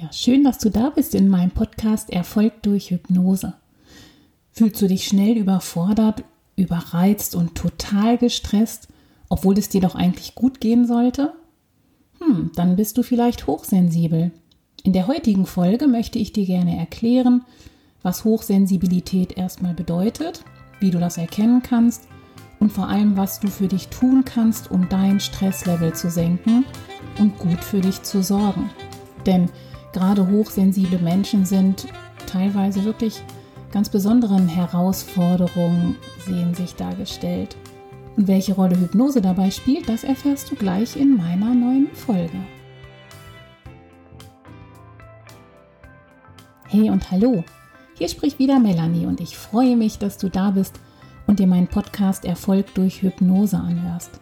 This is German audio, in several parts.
Ja, schön, dass du da bist in meinem Podcast Erfolg durch Hypnose. Fühlst du dich schnell überfordert, überreizt und total gestresst, obwohl es dir doch eigentlich gut gehen sollte? Hm, dann bist du vielleicht hochsensibel. In der heutigen Folge möchte ich dir gerne erklären, was Hochsensibilität erstmal bedeutet, wie du das erkennen kannst und vor allem, was du für dich tun kannst, um dein Stresslevel zu senken und gut für dich zu sorgen. Denn gerade hochsensible Menschen sind teilweise wirklich ganz besonderen Herausforderungen sehen sich dargestellt. Und welche Rolle Hypnose dabei spielt, das erfährst du gleich in meiner neuen Folge. Hey und hallo, hier spricht wieder Melanie und ich freue mich, dass du da bist und dir meinen Podcast Erfolg durch Hypnose anhörst.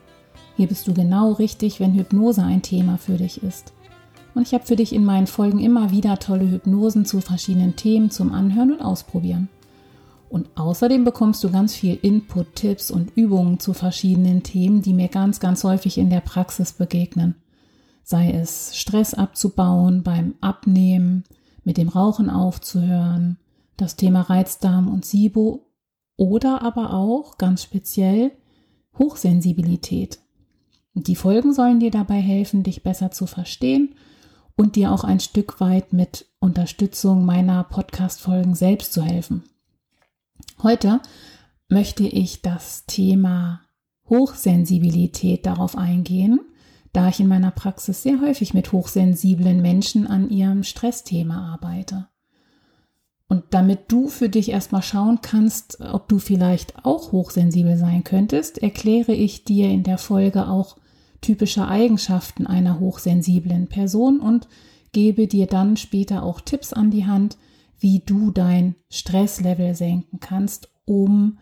Hier bist du genau richtig, wenn Hypnose ein Thema für dich ist. Und ich habe für dich in meinen Folgen immer wieder tolle Hypnosen zu verschiedenen Themen zum Anhören und Ausprobieren. Und außerdem bekommst du ganz viel Input, Tipps und Übungen zu verschiedenen Themen, die mir ganz, ganz häufig in der Praxis begegnen. Sei es Stress abzubauen beim Abnehmen, mit dem Rauchen aufzuhören, das Thema Reizdarm und SIBO oder aber auch ganz speziell Hochsensibilität. Die Folgen sollen dir dabei helfen, dich besser zu verstehen und dir auch ein Stück weit mit Unterstützung meiner Podcast-Folgen selbst zu helfen. Heute möchte ich das Thema Hochsensibilität darauf eingehen, da ich in meiner Praxis sehr häufig mit hochsensiblen Menschen an ihrem Stressthema arbeite. Und damit du für dich erstmal schauen kannst, ob du vielleicht auch hochsensibel sein könntest, erkläre ich dir in der Folge auch typische Eigenschaften einer hochsensiblen Person und gebe dir dann später auch Tipps an die Hand, wie du dein Stresslevel senken kannst, um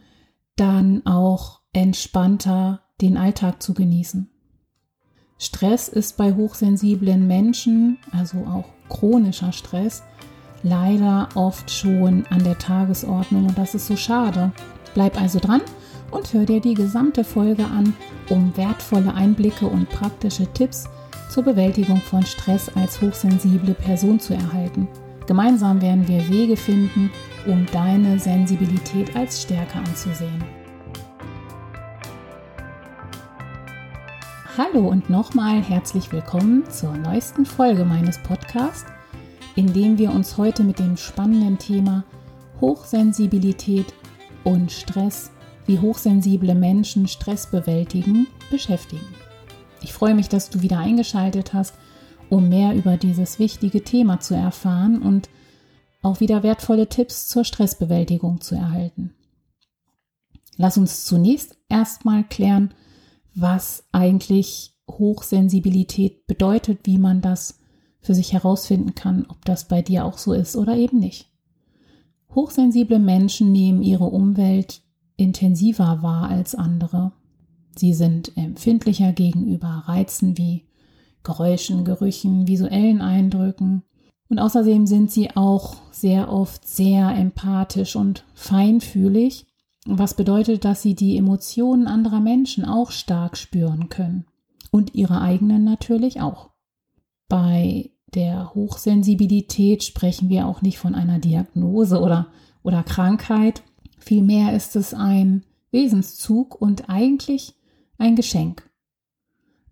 dann auch entspannter den Alltag zu genießen. Stress ist bei hochsensiblen Menschen, also auch chronischer Stress, leider oft schon an der Tagesordnung und das ist so schade. Bleib also dran und hör dir die gesamte Folge an, um wertvolle Einblicke und praktische Tipps zur Bewältigung von Stress als hochsensible Person zu erhalten. Gemeinsam werden wir Wege finden, um deine Sensibilität als Stärke anzusehen. Hallo und nochmal herzlich willkommen zur neuesten Folge meines Podcasts, in dem wir uns heute mit dem spannenden Thema Hochsensibilität und Stress wie hochsensible Menschen Stress bewältigen, beschäftigen. Ich freue mich, dass du wieder eingeschaltet hast, um mehr über dieses wichtige Thema zu erfahren und auch wieder wertvolle Tipps zur Stressbewältigung zu erhalten. Lass uns zunächst erstmal klären, was eigentlich Hochsensibilität bedeutet, wie man das für sich herausfinden kann, ob das bei dir auch so ist oder eben nicht. Hochsensible Menschen nehmen ihre Umwelt intensiver wahr als andere. Sie sind empfindlicher gegenüber Reizen wie Geräuschen, Gerüchen, visuellen Eindrücken. Und außerdem sind sie auch sehr oft sehr empathisch und feinfühlig, was bedeutet, dass sie die Emotionen anderer Menschen auch stark spüren können. Und ihre eigenen natürlich auch. Bei der Hochsensibilität sprechen wir auch nicht von einer Diagnose oder, oder Krankheit, Vielmehr ist es ein Wesenszug und eigentlich ein Geschenk.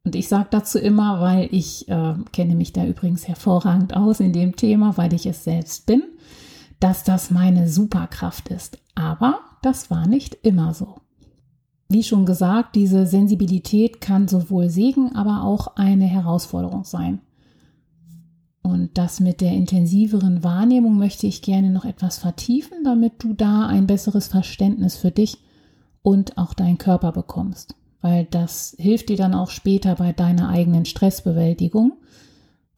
Und ich sage dazu immer, weil ich äh, kenne mich da übrigens hervorragend aus in dem Thema, weil ich es selbst bin, dass das meine Superkraft ist. Aber das war nicht immer so. Wie schon gesagt, diese Sensibilität kann sowohl Segen, aber auch eine Herausforderung sein. Und das mit der intensiveren Wahrnehmung möchte ich gerne noch etwas vertiefen, damit du da ein besseres Verständnis für dich und auch deinen Körper bekommst. Weil das hilft dir dann auch später bei deiner eigenen Stressbewältigung,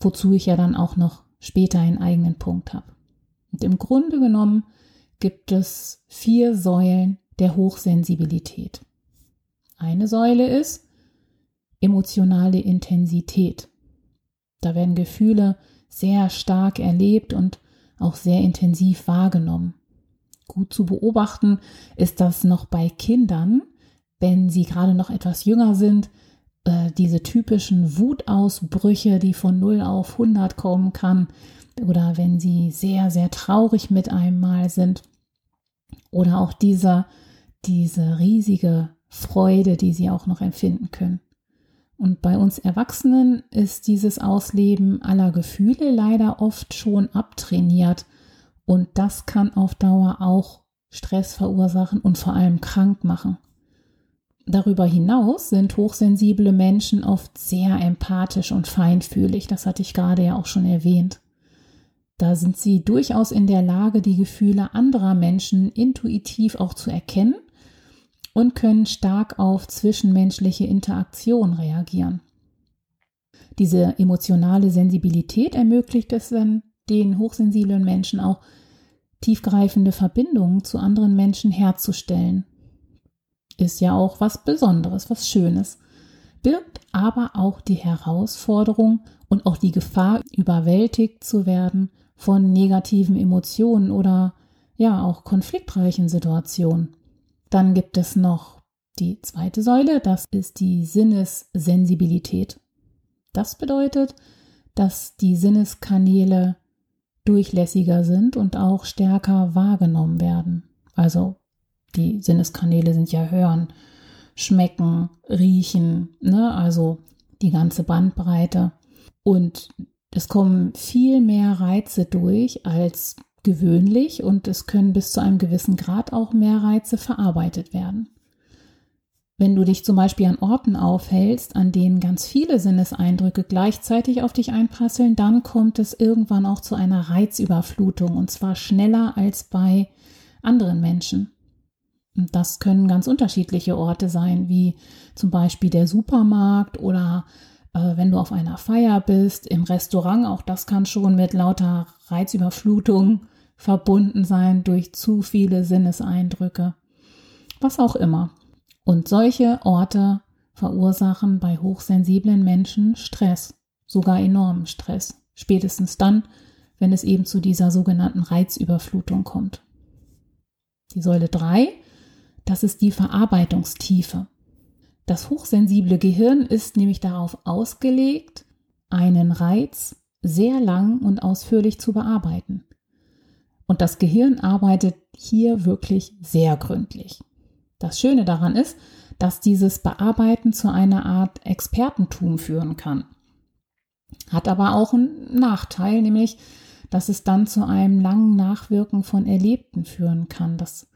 wozu ich ja dann auch noch später einen eigenen Punkt habe. Und im Grunde genommen gibt es vier Säulen der Hochsensibilität. Eine Säule ist emotionale Intensität. Da werden Gefühle sehr stark erlebt und auch sehr intensiv wahrgenommen. Gut zu beobachten ist das noch bei Kindern, wenn sie gerade noch etwas jünger sind, äh, diese typischen Wutausbrüche, die von 0 auf 100 kommen kann, oder wenn sie sehr, sehr traurig mit einem Mal sind oder auch diese, diese riesige Freude, die sie auch noch empfinden können. Und bei uns Erwachsenen ist dieses Ausleben aller Gefühle leider oft schon abtrainiert und das kann auf Dauer auch Stress verursachen und vor allem krank machen. Darüber hinaus sind hochsensible Menschen oft sehr empathisch und feinfühlig, das hatte ich gerade ja auch schon erwähnt. Da sind sie durchaus in der Lage, die Gefühle anderer Menschen intuitiv auch zu erkennen und können stark auf zwischenmenschliche Interaktion reagieren. Diese emotionale Sensibilität ermöglicht es dann den hochsensiblen Menschen auch tiefgreifende Verbindungen zu anderen Menschen herzustellen. Ist ja auch was Besonderes, was Schönes, birgt aber auch die Herausforderung und auch die Gefahr, überwältigt zu werden von negativen Emotionen oder ja auch konfliktreichen Situationen. Dann gibt es noch die zweite Säule, das ist die Sinnessensibilität. Das bedeutet, dass die Sinneskanäle durchlässiger sind und auch stärker wahrgenommen werden. Also die Sinneskanäle sind ja hören, schmecken, riechen, ne? also die ganze Bandbreite. Und es kommen viel mehr Reize durch als gewöhnlich und es können bis zu einem gewissen Grad auch mehr Reize verarbeitet werden. Wenn du dich zum Beispiel an Orten aufhältst, an denen ganz viele Sinneseindrücke gleichzeitig auf dich einprasseln, dann kommt es irgendwann auch zu einer Reizüberflutung und zwar schneller als bei anderen Menschen. Und das können ganz unterschiedliche Orte sein, wie zum Beispiel der Supermarkt oder äh, wenn du auf einer Feier bist, im Restaurant. Auch das kann schon mit lauter Reizüberflutung verbunden sein durch zu viele Sinneseindrücke. Was auch immer. Und solche Orte verursachen bei hochsensiblen Menschen Stress, sogar enormen Stress, spätestens dann, wenn es eben zu dieser sogenannten Reizüberflutung kommt. Die Säule 3, das ist die Verarbeitungstiefe. Das hochsensible Gehirn ist nämlich darauf ausgelegt, einen Reiz sehr lang und ausführlich zu bearbeiten. Und das Gehirn arbeitet hier wirklich sehr gründlich. Das Schöne daran ist, dass dieses Bearbeiten zu einer Art Expertentum führen kann. Hat aber auch einen Nachteil, nämlich, dass es dann zu einem langen Nachwirken von Erlebten führen kann. Das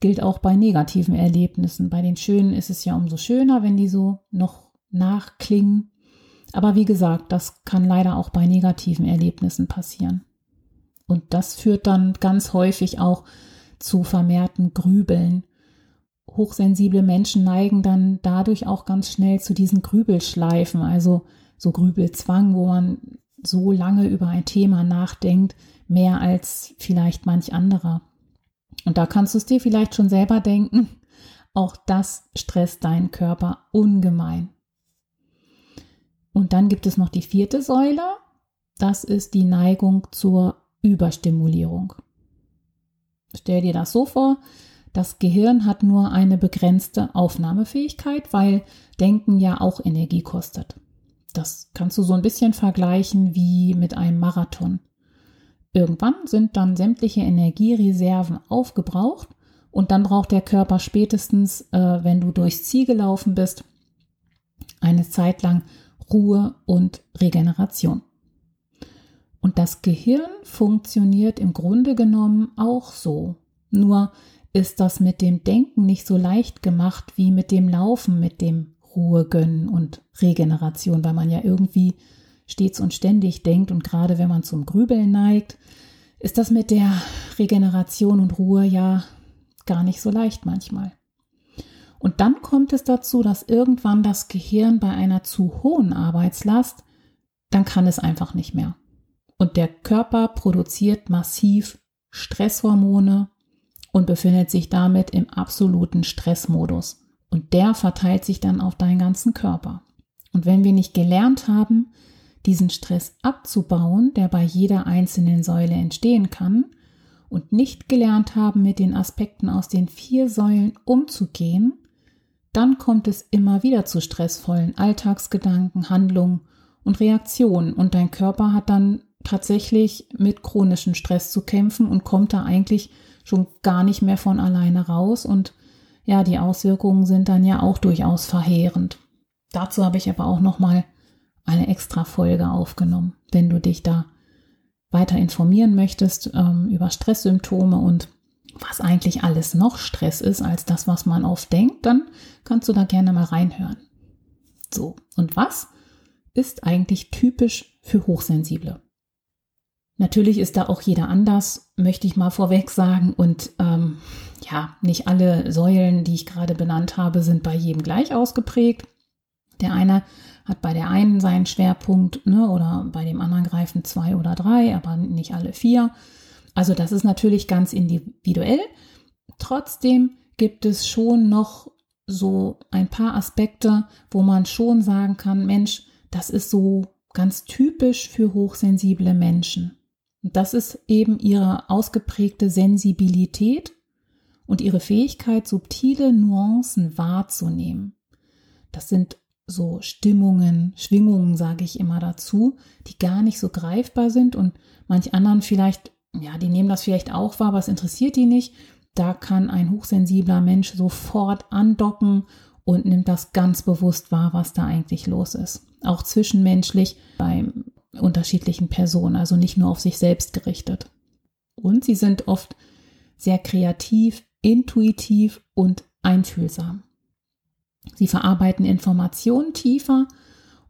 gilt auch bei negativen Erlebnissen. Bei den schönen ist es ja umso schöner, wenn die so noch nachklingen. Aber wie gesagt, das kann leider auch bei negativen Erlebnissen passieren. Und das führt dann ganz häufig auch zu vermehrten Grübeln hochsensible Menschen neigen dann dadurch auch ganz schnell zu diesen Grübelschleifen, also so Grübelzwang, wo man so lange über ein Thema nachdenkt, mehr als vielleicht manch anderer. Und da kannst du es dir vielleicht schon selber denken, auch das stresst deinen Körper ungemein. Und dann gibt es noch die vierte Säule, das ist die Neigung zur Überstimulierung. Stell dir das so vor, das Gehirn hat nur eine begrenzte Aufnahmefähigkeit, weil Denken ja auch Energie kostet. Das kannst du so ein bisschen vergleichen wie mit einem Marathon. Irgendwann sind dann sämtliche Energiereserven aufgebraucht und dann braucht der Körper spätestens, äh, wenn du durchs Ziel gelaufen bist, eine Zeit lang Ruhe und Regeneration. Und das Gehirn funktioniert im Grunde genommen auch so. Nur ist das mit dem Denken nicht so leicht gemacht wie mit dem Laufen, mit dem Ruhe gönnen und Regeneration, weil man ja irgendwie stets und ständig denkt und gerade wenn man zum Grübeln neigt, ist das mit der Regeneration und Ruhe ja gar nicht so leicht manchmal. Und dann kommt es dazu, dass irgendwann das Gehirn bei einer zu hohen Arbeitslast, dann kann es einfach nicht mehr. Und der Körper produziert massiv Stresshormone, und befindet sich damit im absoluten Stressmodus. Und der verteilt sich dann auf deinen ganzen Körper. Und wenn wir nicht gelernt haben, diesen Stress abzubauen, der bei jeder einzelnen Säule entstehen kann, und nicht gelernt haben, mit den Aspekten aus den vier Säulen umzugehen, dann kommt es immer wieder zu stressvollen Alltagsgedanken, Handlungen und Reaktionen und dein Körper hat dann tatsächlich mit chronischem Stress zu kämpfen und kommt da eigentlich schon gar nicht mehr von alleine raus. Und ja, die Auswirkungen sind dann ja auch durchaus verheerend. Dazu habe ich aber auch noch mal eine extra Folge aufgenommen, wenn du dich da weiter informieren möchtest ähm, über Stresssymptome und was eigentlich alles noch Stress ist als das, was man oft denkt, dann kannst du da gerne mal reinhören. So, und was ist eigentlich typisch für Hochsensible? Natürlich ist da auch jeder anders, möchte ich mal vorweg sagen. Und ähm, ja, nicht alle Säulen, die ich gerade benannt habe, sind bei jedem gleich ausgeprägt. Der eine hat bei der einen seinen Schwerpunkt ne, oder bei dem anderen greifen zwei oder drei, aber nicht alle vier. Also das ist natürlich ganz individuell. Trotzdem gibt es schon noch so ein paar Aspekte, wo man schon sagen kann, Mensch, das ist so ganz typisch für hochsensible Menschen. Das ist eben ihre ausgeprägte Sensibilität und ihre Fähigkeit, subtile Nuancen wahrzunehmen. Das sind so Stimmungen, Schwingungen, sage ich immer dazu, die gar nicht so greifbar sind und manch anderen vielleicht, ja, die nehmen das vielleicht auch wahr, aber es interessiert die nicht. Da kann ein hochsensibler Mensch sofort andocken und nimmt das ganz bewusst wahr, was da eigentlich los ist. Auch zwischenmenschlich beim unterschiedlichen Personen, also nicht nur auf sich selbst gerichtet. Und sie sind oft sehr kreativ, intuitiv und einfühlsam. Sie verarbeiten Informationen tiefer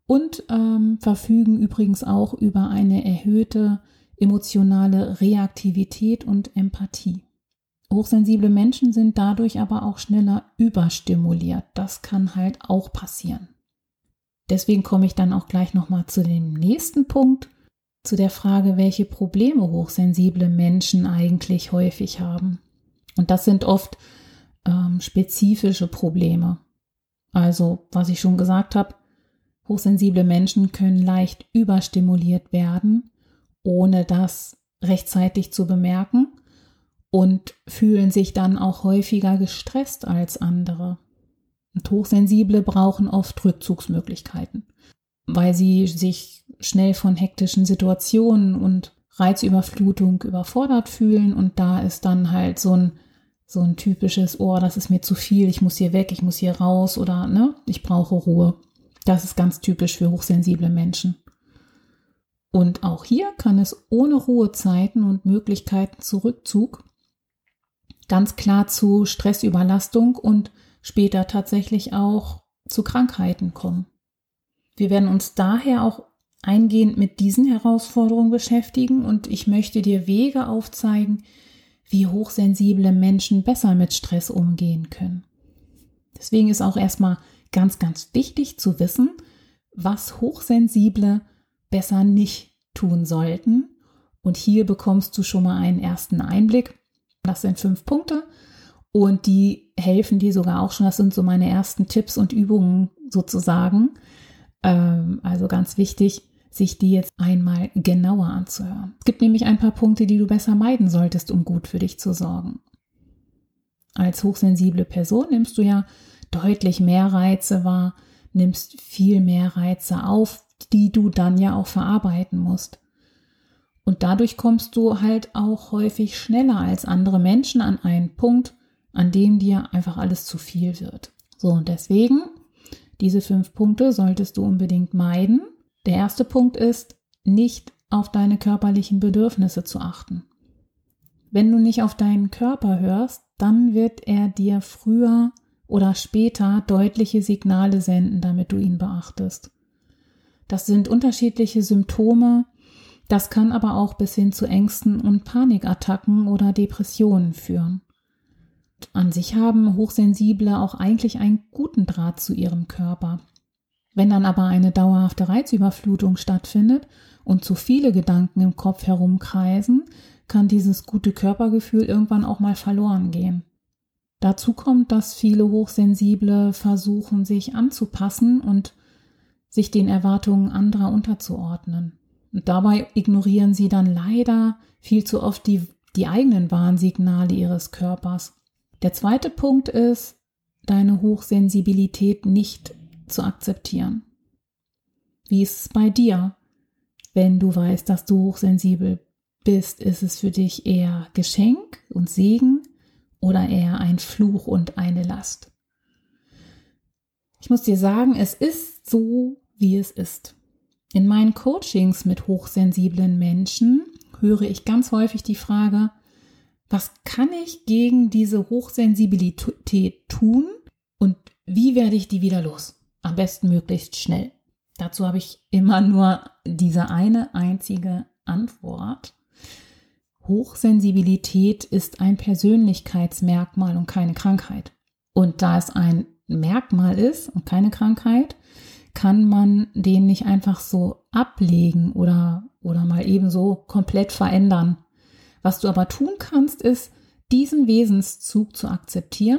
und ähm, verfügen übrigens auch über eine erhöhte emotionale Reaktivität und Empathie. Hochsensible Menschen sind dadurch aber auch schneller überstimuliert. Das kann halt auch passieren. Deswegen komme ich dann auch gleich nochmal zu dem nächsten Punkt, zu der Frage, welche Probleme hochsensible Menschen eigentlich häufig haben. Und das sind oft ähm, spezifische Probleme. Also, was ich schon gesagt habe, hochsensible Menschen können leicht überstimuliert werden, ohne das rechtzeitig zu bemerken und fühlen sich dann auch häufiger gestresst als andere. Und Hochsensible brauchen oft Rückzugsmöglichkeiten, weil sie sich schnell von hektischen Situationen und Reizüberflutung überfordert fühlen und da ist dann halt so ein so ein typisches oh, das ist mir zu viel, ich muss hier weg, ich muss hier raus oder ne, ich brauche Ruhe. Das ist ganz typisch für hochsensible Menschen. Und auch hier kann es ohne Ruhezeiten und Möglichkeiten zu Rückzug ganz klar zu Stressüberlastung und später tatsächlich auch zu Krankheiten kommen. Wir werden uns daher auch eingehend mit diesen Herausforderungen beschäftigen und ich möchte dir Wege aufzeigen, wie hochsensible Menschen besser mit Stress umgehen können. Deswegen ist auch erstmal ganz, ganz wichtig zu wissen, was Hochsensible besser nicht tun sollten. Und hier bekommst du schon mal einen ersten Einblick. Das sind fünf Punkte und die helfen dir sogar auch schon. Das sind so meine ersten Tipps und Übungen sozusagen. Ähm, also ganz wichtig, sich die jetzt einmal genauer anzuhören. Es gibt nämlich ein paar Punkte, die du besser meiden solltest, um gut für dich zu sorgen. Als hochsensible Person nimmst du ja deutlich mehr Reize wahr, nimmst viel mehr Reize auf, die du dann ja auch verarbeiten musst. Und dadurch kommst du halt auch häufig schneller als andere Menschen an einen Punkt, an dem dir einfach alles zu viel wird. So, und deswegen, diese fünf Punkte solltest du unbedingt meiden. Der erste Punkt ist, nicht auf deine körperlichen Bedürfnisse zu achten. Wenn du nicht auf deinen Körper hörst, dann wird er dir früher oder später deutliche Signale senden, damit du ihn beachtest. Das sind unterschiedliche Symptome, das kann aber auch bis hin zu Ängsten und Panikattacken oder Depressionen führen. An sich haben Hochsensible auch eigentlich einen guten Draht zu ihrem Körper. Wenn dann aber eine dauerhafte Reizüberflutung stattfindet und zu viele Gedanken im Kopf herumkreisen, kann dieses gute Körpergefühl irgendwann auch mal verloren gehen. Dazu kommt, dass viele Hochsensible versuchen, sich anzupassen und sich den Erwartungen anderer unterzuordnen. Und dabei ignorieren sie dann leider viel zu oft die, die eigenen Warnsignale ihres Körpers. Der zweite Punkt ist, deine Hochsensibilität nicht zu akzeptieren. Wie ist es bei dir? wenn du weißt, dass du hochsensibel bist, ist es für dich eher Geschenk und Segen oder eher ein Fluch und eine Last? Ich muss dir sagen, es ist so, wie es ist. In meinen Coachings mit hochsensiblen Menschen höre ich ganz häufig die Frage, was kann ich gegen diese Hochsensibilität tun und wie werde ich die wieder los? Am besten möglichst schnell. Dazu habe ich immer nur diese eine einzige Antwort. Hochsensibilität ist ein Persönlichkeitsmerkmal und keine Krankheit. Und da es ein Merkmal ist und keine Krankheit, kann man den nicht einfach so ablegen oder, oder mal ebenso komplett verändern. Was du aber tun kannst, ist, diesen Wesenszug zu akzeptieren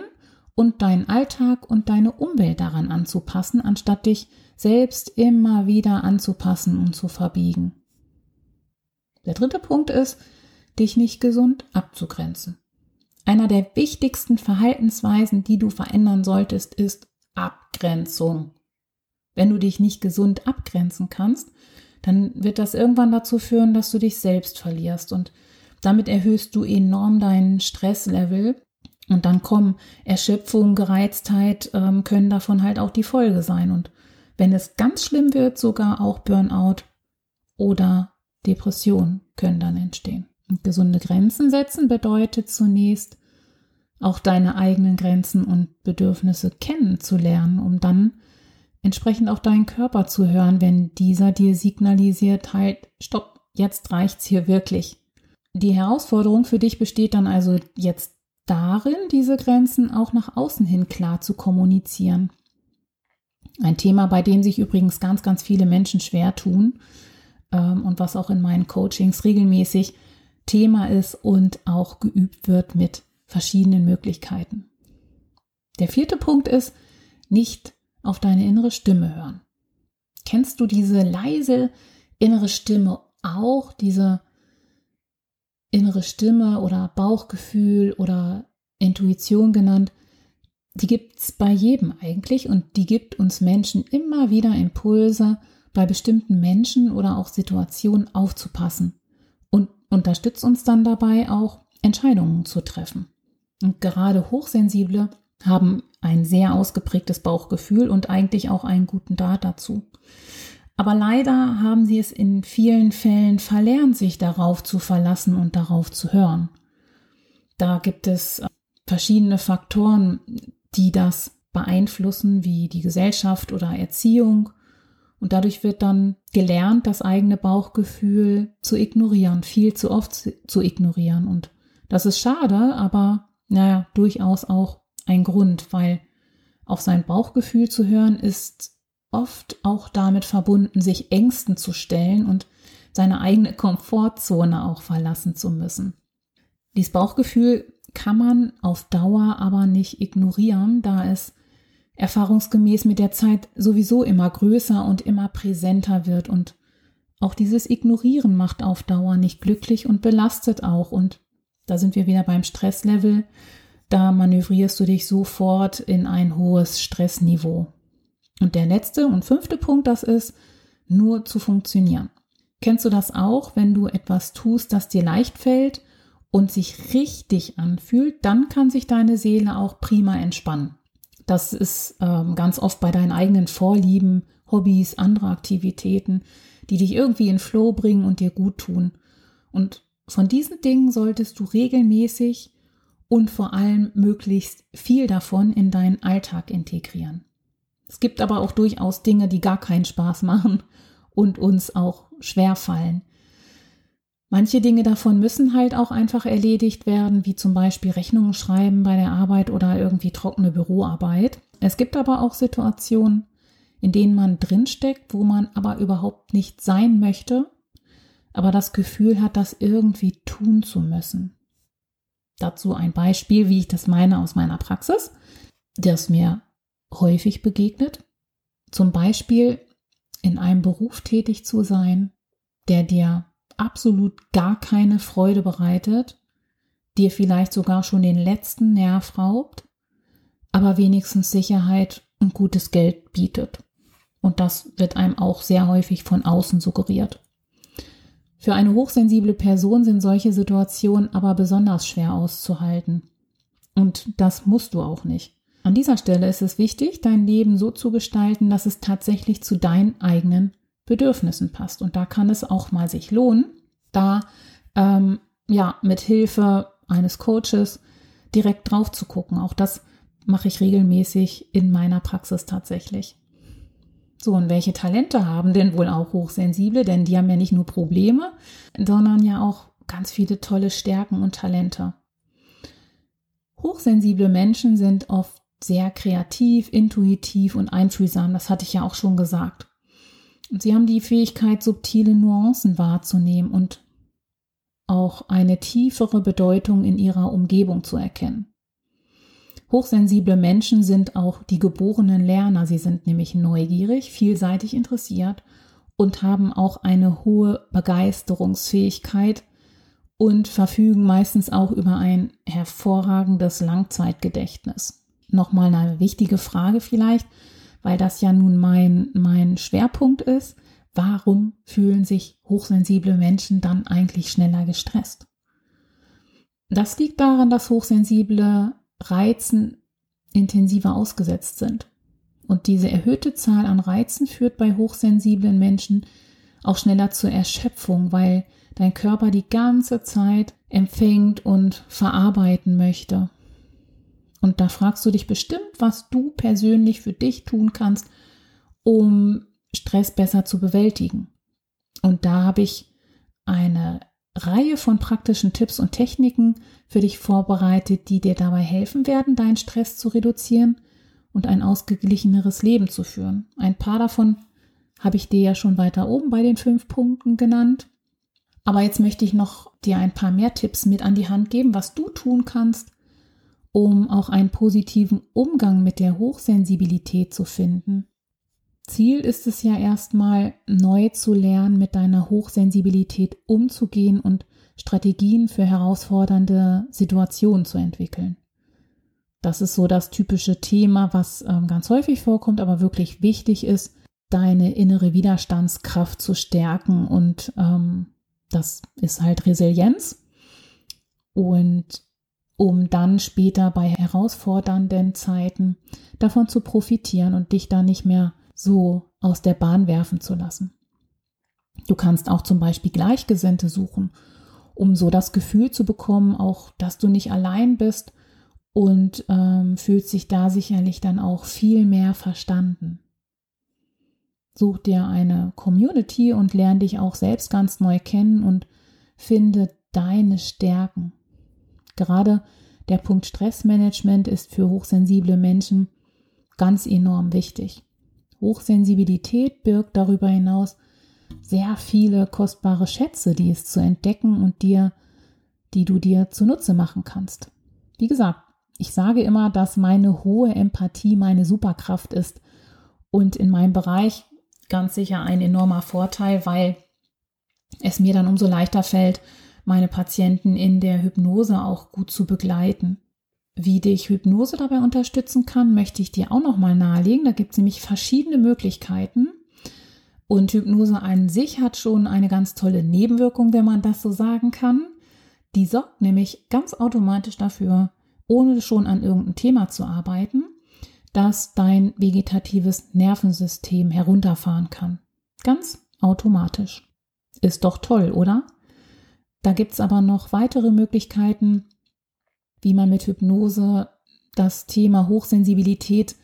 und deinen Alltag und deine Umwelt daran anzupassen, anstatt dich selbst immer wieder anzupassen und zu verbiegen. Der dritte Punkt ist, dich nicht gesund abzugrenzen. Einer der wichtigsten Verhaltensweisen, die du verändern solltest, ist Abgrenzung. Wenn du dich nicht gesund abgrenzen kannst, dann wird das irgendwann dazu führen, dass du dich selbst verlierst und damit erhöhst du enorm deinen Stresslevel und dann kommen Erschöpfung, Gereiztheit, ähm, können davon halt auch die Folge sein und wenn es ganz schlimm wird, sogar auch Burnout oder Depression können dann entstehen. Und gesunde Grenzen setzen bedeutet zunächst auch deine eigenen Grenzen und Bedürfnisse kennenzulernen, um dann entsprechend auch deinen Körper zu hören, wenn dieser dir signalisiert, halt, stopp, jetzt reicht's hier wirklich. Die Herausforderung für dich besteht dann also jetzt darin, diese Grenzen auch nach außen hin klar zu kommunizieren. Ein Thema, bei dem sich übrigens ganz, ganz viele Menschen schwer tun ähm, und was auch in meinen Coachings regelmäßig Thema ist und auch geübt wird mit verschiedenen Möglichkeiten. Der vierte Punkt ist, nicht auf deine innere Stimme hören. Kennst du diese leise innere Stimme auch, diese innere Stimme oder Bauchgefühl oder Intuition genannt? Die gibt es bei jedem eigentlich und die gibt uns Menschen immer wieder Impulse, bei bestimmten Menschen oder auch Situationen aufzupassen und unterstützt uns dann dabei auch Entscheidungen zu treffen. Und gerade Hochsensible haben ein sehr ausgeprägtes Bauchgefühl und eigentlich auch einen guten Draht dazu. Aber leider haben sie es in vielen Fällen verlernt, sich darauf zu verlassen und darauf zu hören. Da gibt es äh, verschiedene Faktoren, die das beeinflussen, wie die Gesellschaft oder Erziehung. Und dadurch wird dann gelernt, das eigene Bauchgefühl zu ignorieren, viel zu oft zu ignorieren. Und das ist schade, aber naja, durchaus auch ein Grund, weil auf sein Bauchgefühl zu hören ist oft auch damit verbunden, sich Ängsten zu stellen und seine eigene Komfortzone auch verlassen zu müssen. Dieses Bauchgefühl kann man auf Dauer aber nicht ignorieren, da es erfahrungsgemäß mit der Zeit sowieso immer größer und immer präsenter wird und auch dieses Ignorieren macht auf Dauer nicht glücklich und belastet auch und da sind wir wieder beim Stresslevel da manövrierst du dich sofort in ein hohes Stressniveau. Und der letzte und fünfte Punkt, das ist, nur zu funktionieren. Kennst du das auch, wenn du etwas tust, das dir leicht fällt und sich richtig anfühlt, dann kann sich deine Seele auch prima entspannen. Das ist ähm, ganz oft bei deinen eigenen Vorlieben, Hobbys, andere Aktivitäten, die dich irgendwie in Flow bringen und dir gut tun. Und von diesen Dingen solltest du regelmäßig und vor allem möglichst viel davon in deinen Alltag integrieren. Es gibt aber auch durchaus Dinge, die gar keinen Spaß machen und uns auch schwer fallen. Manche Dinge davon müssen halt auch einfach erledigt werden, wie zum Beispiel Rechnungen schreiben bei der Arbeit oder irgendwie trockene Büroarbeit. Es gibt aber auch Situationen, in denen man drinsteckt, wo man aber überhaupt nicht sein möchte, aber das Gefühl hat, das irgendwie tun zu müssen. Dazu ein Beispiel, wie ich das meine aus meiner Praxis, das mir häufig begegnet. Zum Beispiel in einem Beruf tätig zu sein, der dir absolut gar keine Freude bereitet, dir vielleicht sogar schon den letzten Nerv raubt, aber wenigstens Sicherheit und gutes Geld bietet. Und das wird einem auch sehr häufig von außen suggeriert. Für eine hochsensible Person sind solche Situationen aber besonders schwer auszuhalten. Und das musst du auch nicht. An dieser Stelle ist es wichtig, dein Leben so zu gestalten, dass es tatsächlich zu deinen eigenen Bedürfnissen passt. Und da kann es auch mal sich lohnen, da ähm, ja mit Hilfe eines Coaches direkt drauf zu gucken. Auch das mache ich regelmäßig in meiner Praxis tatsächlich. So, und welche Talente haben denn wohl auch Hochsensible? Denn die haben ja nicht nur Probleme, sondern ja auch ganz viele tolle Stärken und Talente. Hochsensible Menschen sind oft sehr kreativ, intuitiv und einfühlsam. Das hatte ich ja auch schon gesagt. Und sie haben die Fähigkeit, subtile Nuancen wahrzunehmen und auch eine tiefere Bedeutung in ihrer Umgebung zu erkennen. Hochsensible Menschen sind auch die geborenen Lerner. Sie sind nämlich neugierig, vielseitig interessiert und haben auch eine hohe Begeisterungsfähigkeit und verfügen meistens auch über ein hervorragendes Langzeitgedächtnis. Nochmal eine wichtige Frage vielleicht, weil das ja nun mein, mein Schwerpunkt ist. Warum fühlen sich hochsensible Menschen dann eigentlich schneller gestresst? Das liegt daran, dass Hochsensible Reizen intensiver ausgesetzt sind. Und diese erhöhte Zahl an Reizen führt bei hochsensiblen Menschen auch schneller zur Erschöpfung, weil dein Körper die ganze Zeit empfängt und verarbeiten möchte. Und da fragst du dich bestimmt, was du persönlich für dich tun kannst, um Stress besser zu bewältigen. Und da habe ich eine Reihe von praktischen Tipps und Techniken für dich vorbereitet, die dir dabei helfen werden, deinen Stress zu reduzieren und ein ausgeglicheneres Leben zu führen. Ein paar davon habe ich dir ja schon weiter oben bei den fünf Punkten genannt. Aber jetzt möchte ich noch dir ein paar mehr Tipps mit an die Hand geben, was du tun kannst, um auch einen positiven Umgang mit der Hochsensibilität zu finden. Ziel ist es ja erstmal neu zu lernen, mit deiner Hochsensibilität umzugehen und Strategien für herausfordernde Situationen zu entwickeln. Das ist so das typische Thema, was ähm, ganz häufig vorkommt, aber wirklich wichtig ist, deine innere Widerstandskraft zu stärken. Und ähm, das ist halt Resilienz. Und um dann später bei herausfordernden Zeiten davon zu profitieren und dich da nicht mehr so aus der Bahn werfen zu lassen. Du kannst auch zum Beispiel Gleichgesinnte suchen, um so das Gefühl zu bekommen, auch dass du nicht allein bist und ähm, fühlt sich da sicherlich dann auch viel mehr verstanden. Such dir eine Community und lerne dich auch selbst ganz neu kennen und finde deine Stärken. Gerade der Punkt Stressmanagement ist für hochsensible Menschen ganz enorm wichtig. Hochsensibilität birgt darüber hinaus sehr viele kostbare Schätze, die es zu entdecken und dir, die du dir zunutze machen kannst. Wie gesagt, ich sage immer, dass meine hohe Empathie meine Superkraft ist und in meinem Bereich ganz sicher ein enormer Vorteil, weil es mir dann umso leichter fällt, meine Patienten in der Hypnose auch gut zu begleiten. Wie dich Hypnose dabei unterstützen kann, möchte ich dir auch noch mal nahelegen. Da gibt es nämlich verschiedene Möglichkeiten. Und Hypnose an sich hat schon eine ganz tolle Nebenwirkung, wenn man das so sagen kann. Die sorgt nämlich ganz automatisch dafür, ohne schon an irgendeinem Thema zu arbeiten, dass dein vegetatives Nervensystem herunterfahren kann. Ganz automatisch. Ist doch toll, oder? Da gibt es aber noch weitere Möglichkeiten, wie man mit Hypnose das Thema Hochsensibilität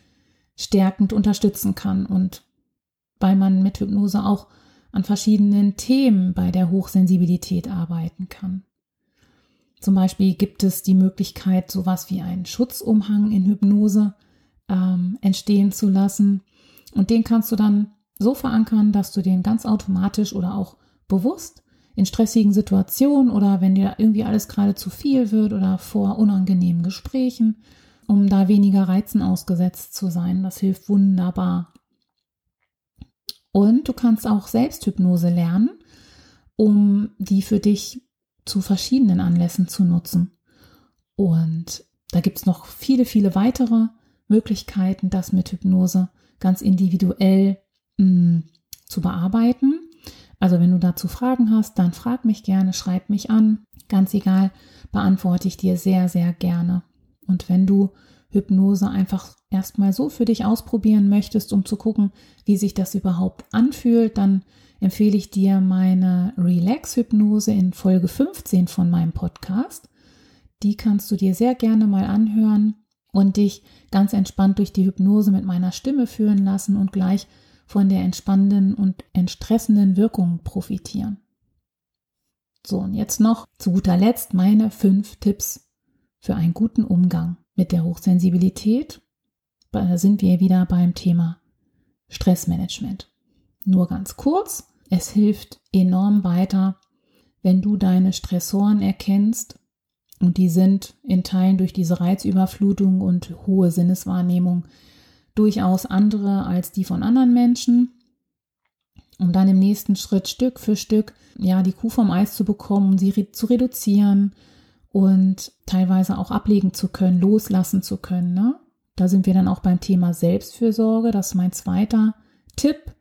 stärkend unterstützen kann und weil man mit Hypnose auch an verschiedenen Themen bei der Hochsensibilität arbeiten kann. Zum Beispiel gibt es die Möglichkeit, sowas wie einen Schutzumhang in Hypnose ähm, entstehen zu lassen. Und den kannst du dann so verankern, dass du den ganz automatisch oder auch bewusst in stressigen Situationen oder wenn dir irgendwie alles gerade zu viel wird oder vor unangenehmen Gesprächen, um da weniger Reizen ausgesetzt zu sein. Das hilft wunderbar. Und du kannst auch Selbsthypnose lernen, um die für dich zu verschiedenen Anlässen zu nutzen. Und da gibt es noch viele, viele weitere Möglichkeiten, das mit Hypnose ganz individuell mh, mm, zu bearbeiten. Also wenn du dazu Fragen hast, dann frag mich gerne, schreib mich an. Ganz egal, beantworte ich dir sehr, sehr gerne. Und wenn du Hypnose einfach erstmal so für dich ausprobieren möchtest, um zu gucken, wie sich das überhaupt anfühlt, dann empfehle ich dir meine Relax-Hypnose in Folge 15 von meinem Podcast. Die kannst du dir sehr gerne mal anhören und dich ganz entspannt durch die Hypnose mit meiner Stimme führen lassen und gleich von der entspannenden und entstressenden Wirkung profitieren. So, und jetzt noch zu guter Letzt meine fünf Tipps für einen guten Umgang mit der Hochsensibilität. Da sind wir wieder beim Thema Stressmanagement. Nur ganz kurz, es hilft enorm weiter, wenn du deine Stressoren erkennst und die sind in Teilen durch diese Reizüberflutung und hohe Sinneswahrnehmung durchaus andere als die von anderen Menschen. Um dann im nächsten Schritt Stück für Stück ja die Kuh vom Eis zu bekommen, sie re zu reduzieren und teilweise auch ablegen zu können, loslassen zu können. Ne? Da sind wir dann auch beim Thema Selbstfürsorge. Das ist mein zweiter Tipp.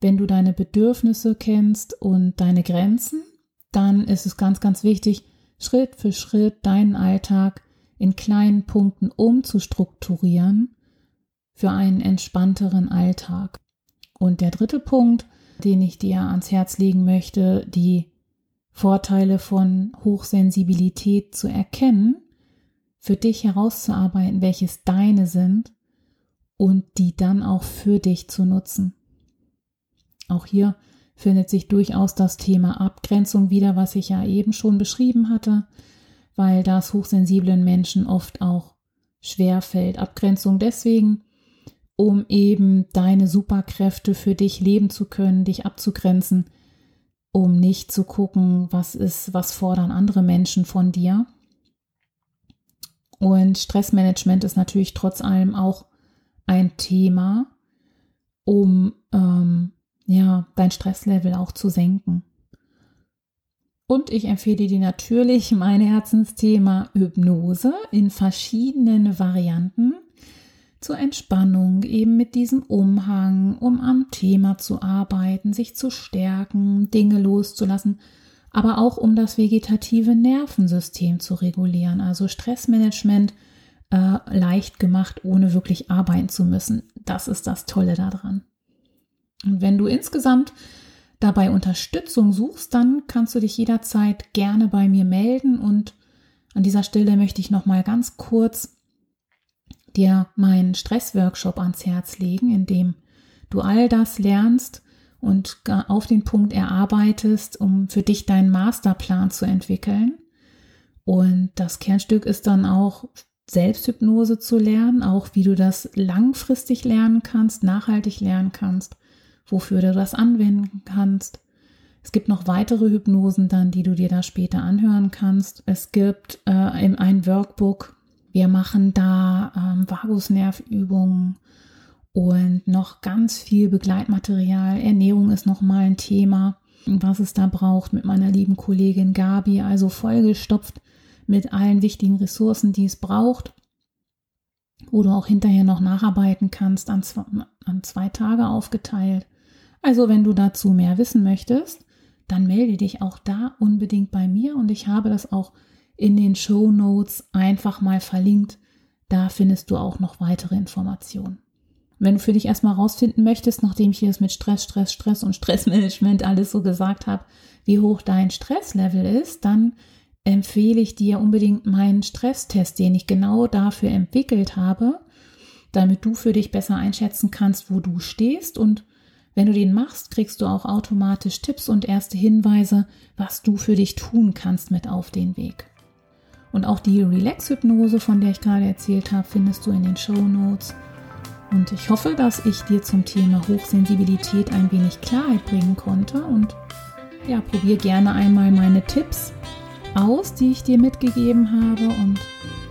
Wenn du deine Bedürfnisse kennst und deine Grenzen, dann ist es ganz, ganz wichtig, Schritt für Schritt deinen Alltag in kleinen Punkten umzustrukturieren für einen entspannteren Alltag. Und der dritte Punkt, den ich dir ans Herz legen möchte, die Vorteile von Hochsensibilität zu erkennen, für dich herauszuarbeiten, welches deine sind und die dann auch für dich zu nutzen. Auch hier findet sich durchaus das Thema Abgrenzung wieder, was ich ja eben schon beschrieben hatte, weil das hochsensiblen Menschen oft auch schwer fällt. Abgrenzung deswegen, um eben deine Superkräfte für dich leben zu können, dich abzugrenzen, um nicht zu gucken, was ist, was fordern andere Menschen von dir. Und Stressmanagement ist natürlich trotz allem auch ein Thema, um ähm, ja dein Stresslevel auch zu senken. Und ich empfehle dir natürlich mein Herzensthema Hypnose in verschiedenen Varianten zur Entspannung, eben mit diesem Umhang, um am Thema zu arbeiten, sich zu stärken, Dinge loszulassen, aber auch um das vegetative Nervensystem zu regulieren, also Stressmanagement äh, leicht gemacht, ohne wirklich arbeiten zu müssen. Das ist das Tolle daran. Und wenn du insgesamt dabei Unterstützung suchst, dann kannst du dich jederzeit gerne bei mir melden und an dieser Stelle möchte ich noch mal ganz kurz dir meinen Stressworkshop ans Herz legen, in dem du all das lernst und auf den Punkt erarbeitest, um für dich deinen Masterplan zu entwickeln. Und das Kernstück ist dann auch Selbsthypnose zu lernen, auch wie du das langfristig lernen kannst, nachhaltig lernen kannst, wofür du das anwenden kannst. Es gibt noch weitere Hypnosen dann, die du dir da später anhören kannst. Es gibt äh, ein Workbook, wir machen da ähm, Vagusnervübungen und noch ganz viel Begleitmaterial. Ernährung ist nochmal ein Thema, was es da braucht mit meiner lieben Kollegin Gabi. Also vollgestopft mit allen wichtigen Ressourcen, die es braucht, wo du auch hinterher noch nacharbeiten kannst, an zwei, an zwei Tage aufgeteilt. Also wenn du dazu mehr wissen möchtest, dann melde dich auch da unbedingt bei mir und ich habe das auch in den Show Notes einfach mal verlinkt. Da findest du auch noch weitere Informationen. Wenn du für dich erstmal rausfinden möchtest, nachdem ich dir das mit Stress, Stress, Stress und Stressmanagement alles so gesagt habe, wie hoch dein Stresslevel ist, dann empfehle ich dir unbedingt meinen Stresstest, den ich genau dafür entwickelt habe, damit du für dich besser einschätzen kannst, wo du stehst. Und wenn du den machst, kriegst du auch automatisch Tipps und erste Hinweise, was du für dich tun kannst mit auf den Weg. Und auch die Relax-Hypnose, von der ich gerade erzählt habe, findest du in den Show Notes. Und ich hoffe, dass ich dir zum Thema Hochsensibilität ein wenig Klarheit bringen konnte. Und ja, probier gerne einmal meine Tipps aus, die ich dir mitgegeben habe. Und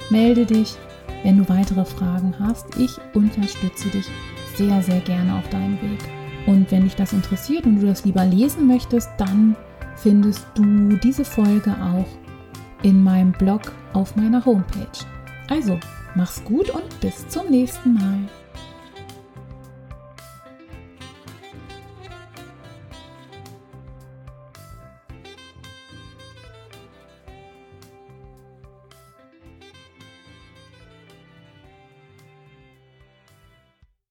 melde dich, wenn du weitere Fragen hast. Ich unterstütze dich sehr, sehr gerne auf deinem Weg. Und wenn dich das interessiert und du das lieber lesen möchtest, dann findest du diese Folge auch in meinem Blog auf meiner Homepage. Also, mach's gut und bis zum nächsten Mal.